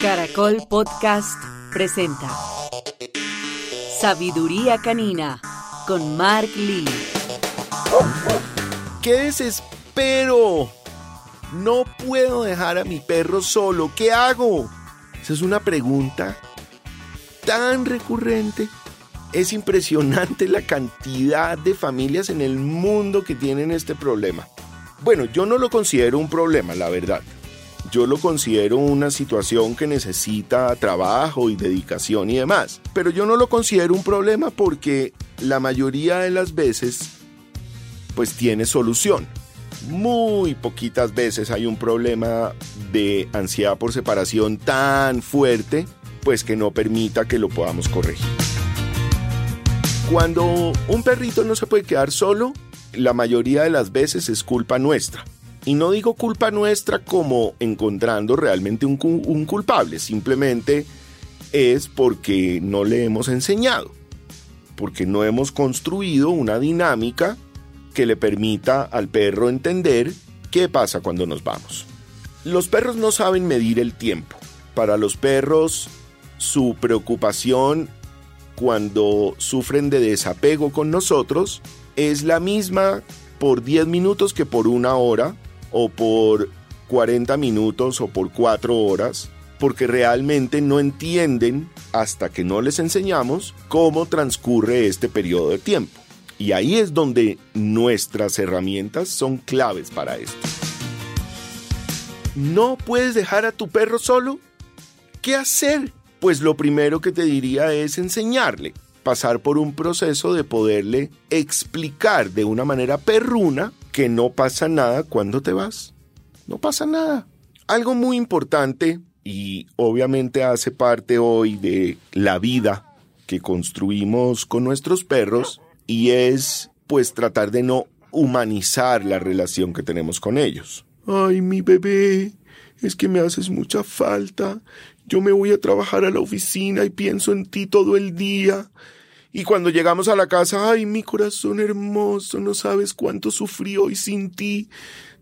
Caracol Podcast presenta Sabiduría Canina con Mark Lee. ¡Qué desespero! No puedo dejar a mi perro solo. ¿Qué hago? Esa es una pregunta tan recurrente. Es impresionante la cantidad de familias en el mundo que tienen este problema. Bueno, yo no lo considero un problema, la verdad. Yo lo considero una situación que necesita trabajo y dedicación y demás. Pero yo no lo considero un problema porque la mayoría de las veces pues tiene solución. Muy poquitas veces hay un problema de ansiedad por separación tan fuerte pues que no permita que lo podamos corregir. Cuando un perrito no se puede quedar solo, la mayoría de las veces es culpa nuestra. Y no digo culpa nuestra como encontrando realmente un, culpable, simplemente es porque no le hemos enseñado, porque no hemos construido una dinámica que le permita al perro entender qué pasa cuando nos vamos. Los perros no saben medir el tiempo. Para los perros, su preocupación cuando sufren de desapego con nosotros es la misma por 10 minutos que por una hora o por 40 minutos o por 4 horas, porque realmente no entienden hasta que no les enseñamos cómo transcurre este periodo de tiempo. Y ahí es donde nuestras herramientas son claves para esto. ¿No puedes dejar a tu perro solo? ¿Qué hacer? Pues lo primero que te diría es enseñarle, pasar por un proceso de poderle explicar de una manera perruna que no pasa nada cuando te vas. No pasa nada. Algo muy importante y obviamente hace parte hoy de la vida que construimos con nuestros perros y es pues tratar de no humanizar la relación que tenemos con ellos. Ay, mi bebé, es que me haces mucha falta. Yo me voy a trabajar a la oficina y pienso en ti todo el día. Y cuando llegamos a la casa, ay, mi corazón hermoso, no sabes cuánto sufrí hoy sin ti.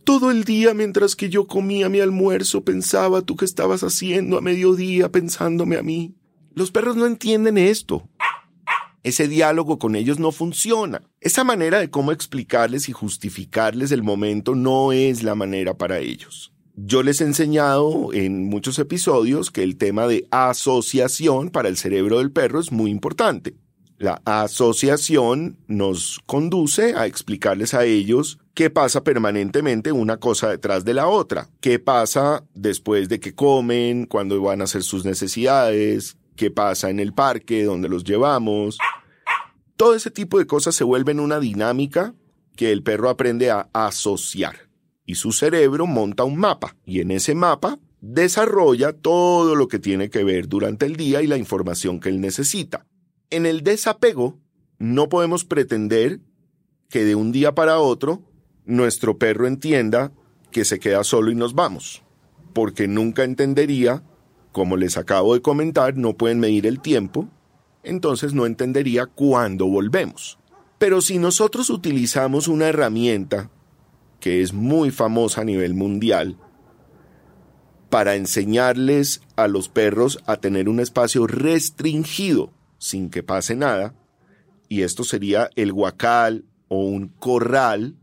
Todo el día mientras que yo comía mi almuerzo pensaba tú qué estabas haciendo a mediodía pensándome a mí. Los perros no entienden esto. Ese diálogo con ellos no funciona. Esa manera de cómo explicarles y justificarles el momento no es la manera para ellos. Yo les he enseñado en muchos episodios que el tema de asociación para el cerebro del perro es muy importante. La asociación nos conduce a explicarles a ellos qué pasa permanentemente una cosa detrás de la otra, qué pasa después de que comen, cuando van a hacer sus necesidades, qué pasa en el parque, donde los llevamos. Todo ese tipo de cosas se vuelven una dinámica que el perro aprende a asociar. Y su cerebro monta un mapa. Y en ese mapa desarrolla todo lo que tiene que ver durante el día y la información que él necesita. En el desapego, no podemos pretender que de un día para otro nuestro perro entienda que se queda solo y nos vamos, porque nunca entendería, como les acabo de comentar, no pueden medir el tiempo, entonces no entendería cuándo volvemos. Pero si nosotros utilizamos una herramienta que es muy famosa a nivel mundial, para enseñarles a los perros a tener un espacio restringido sin que pase nada, y esto sería el guacal o un corral,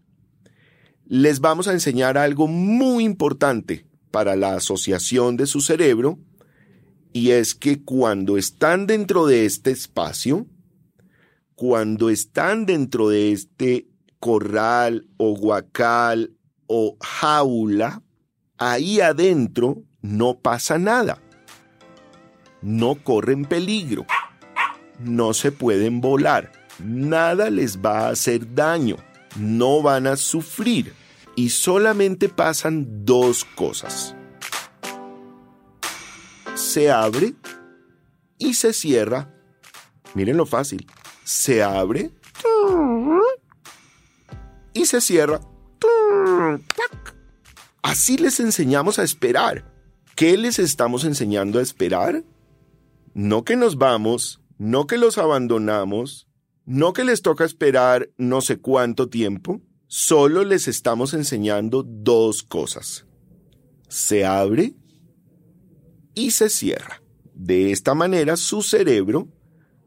les vamos a enseñar algo muy importante para la asociación de su cerebro, y es que cuando están dentro de este espacio, cuando están dentro de este corral o guacal o jaula, ahí adentro no pasa nada. No corren peligro no se pueden volar, nada les va a hacer daño, no van a sufrir y solamente pasan dos cosas. Se abre y se cierra. Miren lo fácil. Se abre y se cierra. Así les enseñamos a esperar. ¿Qué les estamos enseñando a esperar? No que nos vamos no que los abandonamos, no que les toca esperar no sé cuánto tiempo, solo les estamos enseñando dos cosas. Se abre y se cierra. De esta manera su cerebro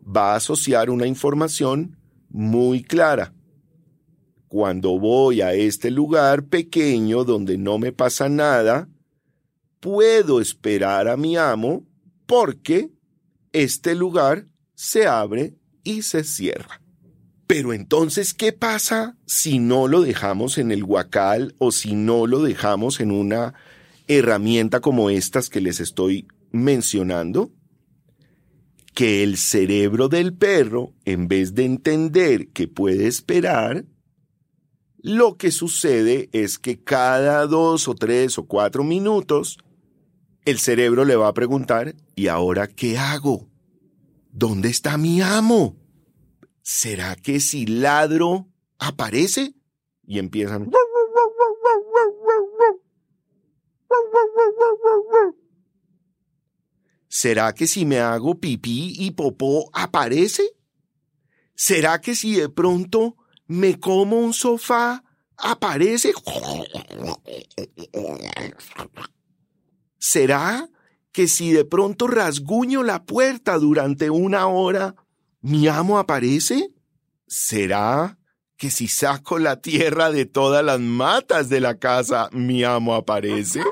va a asociar una información muy clara. Cuando voy a este lugar pequeño donde no me pasa nada, puedo esperar a mi amo porque este lugar se abre y se cierra. Pero entonces, ¿qué pasa si no lo dejamos en el huacal o si no lo dejamos en una herramienta como estas que les estoy mencionando? Que el cerebro del perro, en vez de entender que puede esperar, lo que sucede es que cada dos o tres o cuatro minutos, el cerebro le va a preguntar, ¿y ahora qué hago? ¿Dónde está mi amo? ¿será que si ladro aparece? Y empiezan... ¿Será que si me hago pipí y popó aparece? ¿Será que si de pronto me como un sofá aparece? ¿Será que si de pronto rasguño la puerta durante una hora ¿Mi amo aparece? ¿Será que si saco la tierra de todas las matas de la casa, mi amo aparece?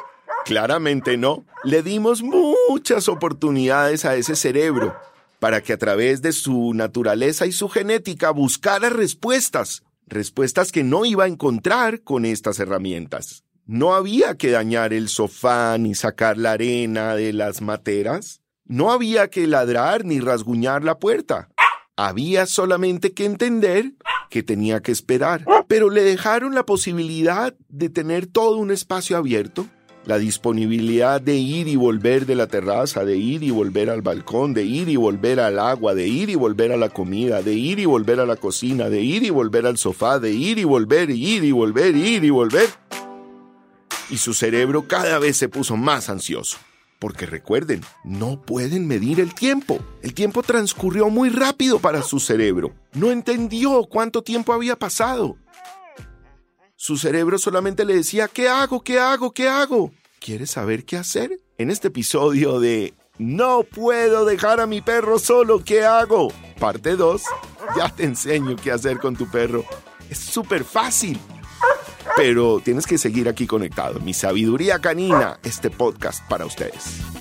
Claramente no. Le dimos muchas oportunidades a ese cerebro para que a través de su naturaleza y su genética buscara respuestas, respuestas que no iba a encontrar con estas herramientas. No había que dañar el sofá ni sacar la arena de las materas. No había que ladrar ni rasguñar la puerta. Había solamente que entender que tenía que esperar, pero le dejaron la posibilidad de tener todo un espacio abierto, la disponibilidad de ir y volver de la terraza, de ir y volver al balcón, de ir y volver al agua, de ir y volver a la comida, de ir y volver a la cocina, de ir y volver al sofá, de ir y volver, ir y volver, ir y volver. Y su cerebro cada vez se puso más ansioso. Porque recuerden, no pueden medir el tiempo. El tiempo transcurrió muy rápido para su cerebro. No entendió cuánto tiempo había pasado. Su cerebro solamente le decía, ¿qué hago? ¿Qué hago? ¿Qué hago? ¿Quieres saber qué hacer? En este episodio de No puedo dejar a mi perro solo, ¿qué hago? Parte 2, ya te enseño qué hacer con tu perro. Es súper fácil. Pero tienes que seguir aquí conectado. Mi sabiduría canina, este podcast para ustedes.